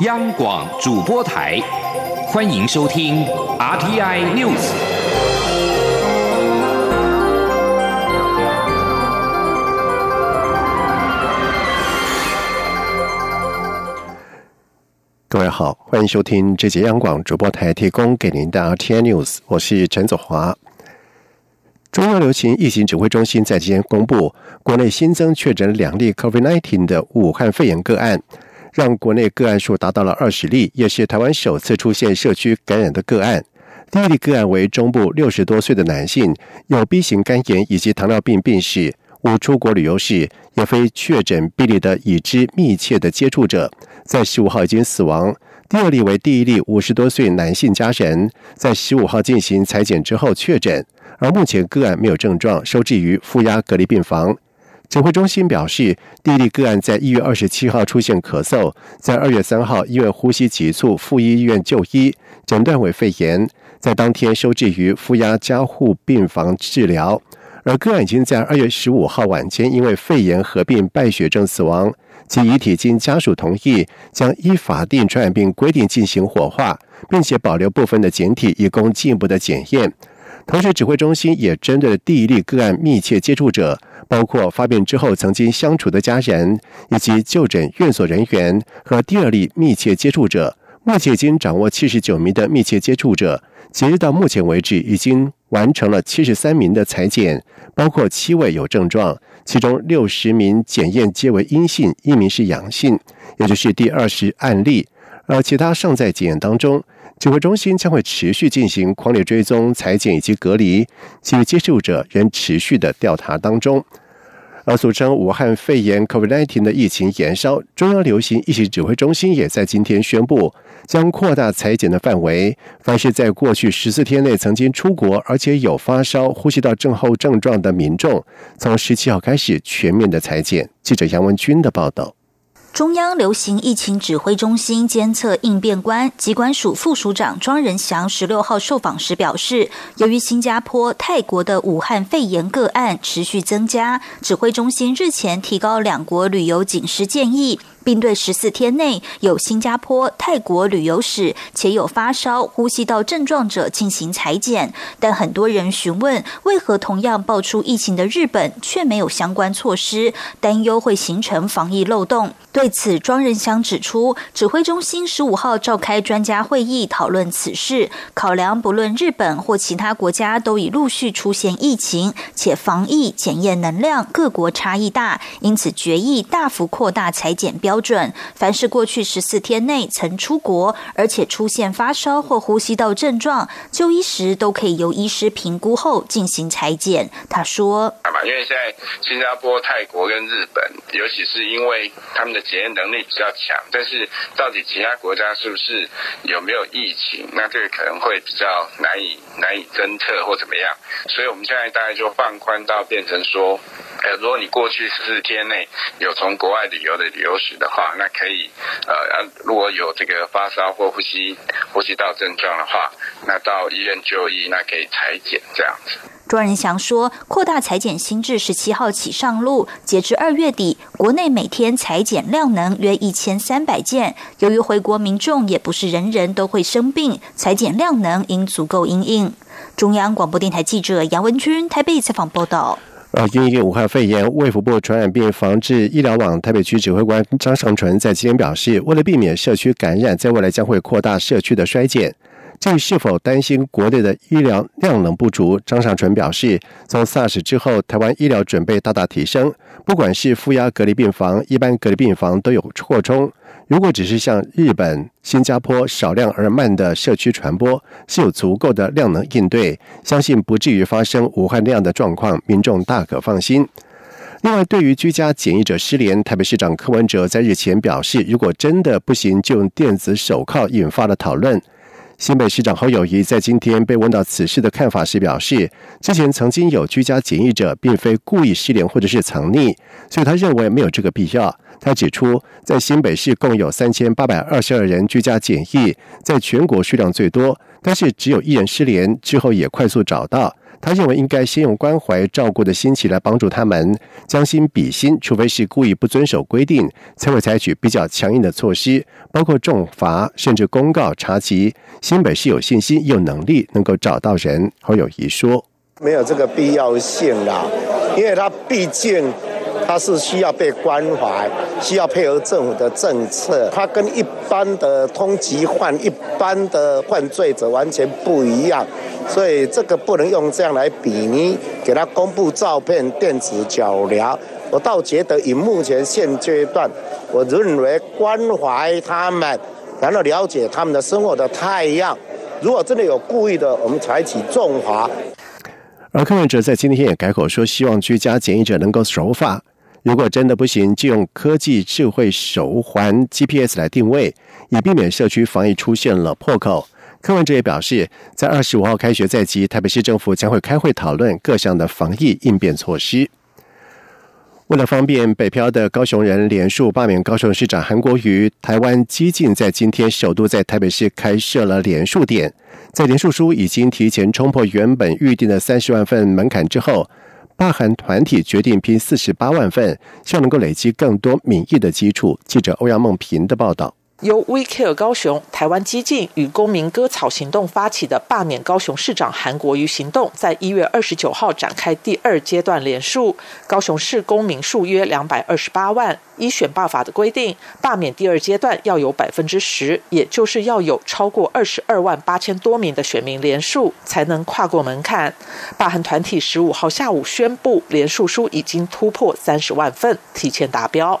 央广主播台，欢迎收听 RTI News。各位好，欢迎收听这节央广主播台提供给您的 RTI News，我是陈祖华。中央流行疫情指挥中心在今天公布，国内新增确诊两例 COVID-19 的武汉肺炎个案。让国内个案数达到了二十例，也是台湾首次出现社区感染的个案。第一例个案为中部六十多岁的男性，有 B 型肝炎以及糖尿病病史，无出国旅游史，也非确诊病例的已知密切的接触者，在十五号已经死亡。第二例为第一例五十多岁男性家人，在十五号进行裁剪之后确诊，而目前个案没有症状，收治于负压隔离病房。指挥中心表示，第一例个案在一月二十七号出现咳嗽，在二月三号因为呼吸急促赴医院就医，诊断为肺炎，在当天收治于负压加护病房治疗。而个案已经在二月十五号晚间因为肺炎合并败血症死亡，其遗体经家属同意，将依法定传染病规定进行火化，并且保留部分的检体以供进一步的检验。同时，指挥中心也针对第一例个案密切接触者。包括发病之后曾经相处的家人，以及就诊院所人员和第二例密切接触者，目前已经掌握七十九名的密切接触者。截至到目前为止，已经完成了七十三名的裁剪，包括七位有症状，其中六十名检验皆为阴性，一名是阳性，也就是第二十案例。而其他尚在检验当中。指挥中心将会持续进行狂烈追踪、裁剪以及隔离，其接触者仍持续的调查当中。而俗称武汉肺炎 （COVID-19） 的疫情延烧，中央流行疫情指挥中心也在今天宣布，将扩大裁剪的范围，凡是在过去十四天内曾经出国而且有发烧、呼吸道症候症状的民众，从十七号开始全面的裁剪。记者杨文军的报道。中央流行疫情指挥中心监测应变官机关署副署长庄仁祥十六号受访时表示，由于新加坡、泰国的武汉肺炎个案持续增加，指挥中心日前提高两国旅游警示建议。并对十四天内有新加坡、泰国旅游史且有发烧、呼吸道症状者进行裁剪，但很多人询问为何同样爆出疫情的日本却没有相关措施，担忧会形成防疫漏洞。对此，庄仁香指出，指挥中心十五号召开专家会议讨论此事，考量不论日本或其他国家都已陆续出现疫情，且防疫检验能量各国差异大，因此决议大幅扩大裁剪标。准，凡是过去十四天内曾出国，而且出现发烧或呼吸道症状，就医时都可以由医师评估后进行裁剪。他说：“因为现在新加坡、泰国跟日本，尤其是因为他们的检验能力比较强，但是到底其他国家是不是有没有疫情，那这个可能会比较难以难以侦测或怎么样。所以我们现在大概就放宽到变成说。”呃，如果你过去十四天内有从国外旅游的旅游史的话，那可以，呃，如果有这个发烧或呼吸呼吸道症状的话，那到医院就医，那可以裁剪这样子。庄仁祥说，扩大裁剪新制十七号起上路，截至二月底，国内每天裁剪量能约一千三百件。由于回国民众也不是人人都会生病，裁剪量能应足够应应。中央广播电台记者杨文君台北采访报道。呃因应武汉肺炎，卫福部传染病防治医疗网台北区指挥官张尚纯在今天表示，为了避免社区感染，在未来将会扩大社区的衰减。至于是否担心国内的医疗量能不足，张尚淳表示，从 SARS 之后，台湾医疗准备大大提升，不管是负压隔离病房、一般隔离病房都有扩充。如果只是像日本、新加坡少量而慢的社区传播，是有足够的量能应对，相信不至于发生武汉那样的状况，民众大可放心。另外，对于居家检疫者失联，台北市长柯文哲在日前表示，如果真的不行，就用电子手铐，引发了讨论。新北市长侯友谊在今天被问到此事的看法时表示，之前曾经有居家检疫者并非故意失联或者是藏匿，所以他认为没有这个必要。他指出，在新北市共有三千八百二十二人居家检疫，在全国数量最多，但是只有一人失联之后也快速找到。他认为应该先用关怀照顾的心情来帮助他们，将心比心，除非是故意不遵守规定，才会采取比较强硬的措施，包括重罚，甚至公告查缉。新北市有信心、有能力能够找到人。侯友谊说：“没有这个必要性啦，因为他毕竟。”他是需要被关怀，需要配合政府的政策。他跟一般的通缉犯、一般的犯罪者完全不一样，所以这个不能用这样来比拟。给他公布照片、电子脚镣，我倒觉得以目前现阶段，我认为关怀他们，然后了解他们的生活的太阳。如果真的有故意的，我们采取重罚。而柯文哲在今天也改口说，希望居家检疫者能够守法。如果真的不行，就用科技智慧手环 GPS 来定位，以避免社区防疫出现了破口。柯文哲也表示，在二十五号开学在即，台北市政府将会开会讨论各项的防疫应变措施。为了方便北漂的高雄人，连署罢免高雄市长韩国瑜。台湾激进在今天首度在台北市开设了连署点，在连署书已经提前冲破原本预定的三十万份门槛之后。罢韩团体决定拼四十八万份，希望能够累积更多民意的基础。记者欧阳梦平的报道。由 We Care 高雄、台湾激进与公民割草行动发起的罢免高雄市长韩国瑜行动，在一月二十九号展开第二阶段联署。高雄市公民数约两百二十八万，依选罢法的规定，罢免第二阶段要有百分之十，也就是要有超过二十二万八千多名的选民联署，才能跨过门槛。罢韩团体十五号下午宣布，联署书已经突破三十万份，提前达标。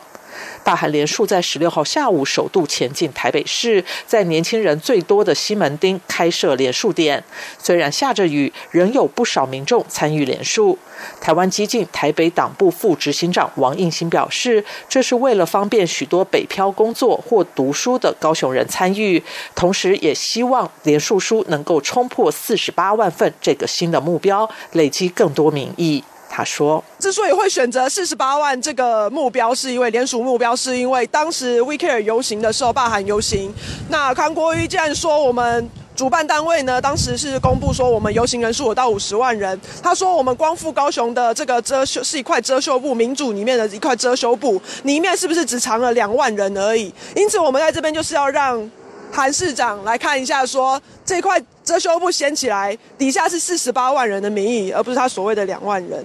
大韩联署在十六号下午首度前进台北市，在年轻人最多的西门町开设联署点。虽然下着雨，仍有不少民众参与联署。台湾激进台北党部副执行长王应新表示，这是为了方便许多北漂工作或读书的高雄人参与，同时也希望联署书能够冲破四十八万份这个新的目标，累积更多民意。他说：“之所以会选择四十八万这个目标，是因为联署目标，是因为当时 We Care 游行的时候，罢韩游行。那韩国瑜既然说我们主办单位呢，当时是公布说我们游行人数有到五十万人。他说我们光复高雄的这个遮羞是一块遮羞布，民主里面的一块遮羞布，里面是不是只藏了两万人而已？因此，我们在这边就是要让韩市长来看一下，说这块遮羞布掀起来，底下是四十八万人的民意，而不是他所谓的两万人。”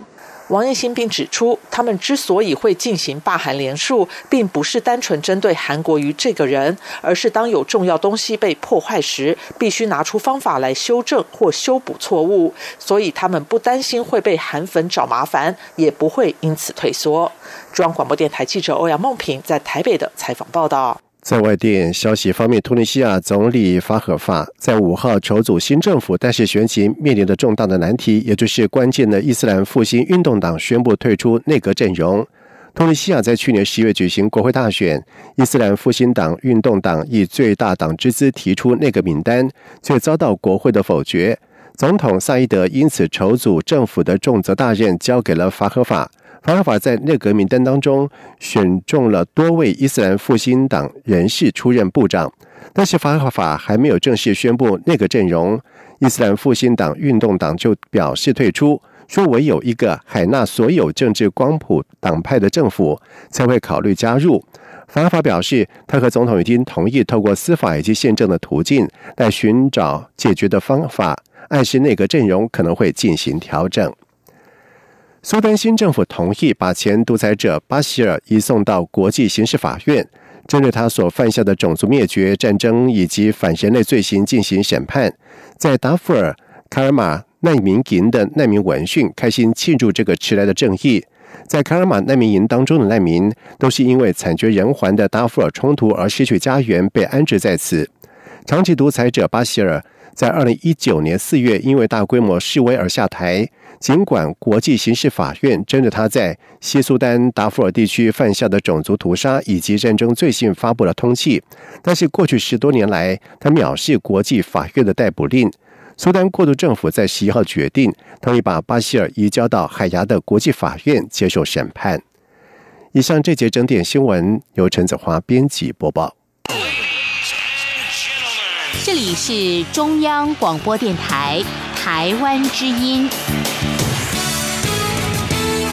王彦新并指出，他们之所以会进行罢韩联署，并不是单纯针对韩国瑜这个人，而是当有重要东西被破坏时，必须拿出方法来修正或修补错误。所以他们不担心会被韩粉找麻烦，也不会因此退缩。中央广播电台记者欧阳梦平在台北的采访报道。在外电消息方面，突尼西亚总理法赫法在五号筹组新政府，但是选举面临的重大的难题，也就是关键的伊斯兰复兴运动党宣布退出内阁阵容。突尼西亚在去年十月举行国会大选，伊斯兰复兴党运动党以最大党之资提出内阁名单，却遭到国会的否决。总统萨伊德因此筹组政府的重责大任交给了法赫法。法尔法在内阁名单当中选中了多位伊斯兰复兴党人士出任部长，但是法尔法还没有正式宣布内阁阵容，伊斯兰复兴党运动党就表示退出，说唯有一个海纳所有政治光谱党派的政府才会考虑加入。法尔法表示，他和总统已经同意透过司法以及宪政的途径来寻找解决的方法，暗示内阁阵容可能会进行调整。苏丹新政府同意把前独裁者巴希尔移送到国际刑事法院，针对他所犯下的种族灭绝、战争以及反人类罪行进行审判。在达富尔、卡尔马难民营的难民闻讯，开心庆祝这个迟来的正义。在卡尔马难民营当中的难民，都是因为惨绝人寰的达富尔冲突而失去家园，被安置在此。长期独裁者巴希尔在二零一九年四月因为大规模示威而下台。尽管国际刑事法院针对他在西苏丹达富尔地区犯下的种族屠杀以及战争罪行发布了通缉，但是过去十多年来，他藐视国际法院的逮捕令。苏丹过渡政府在十一号决定同意把巴希尔移交到海牙的国际法院接受审判。以上这节整点新闻由陈子华编辑播报。这里是中央广播电台。台湾之音。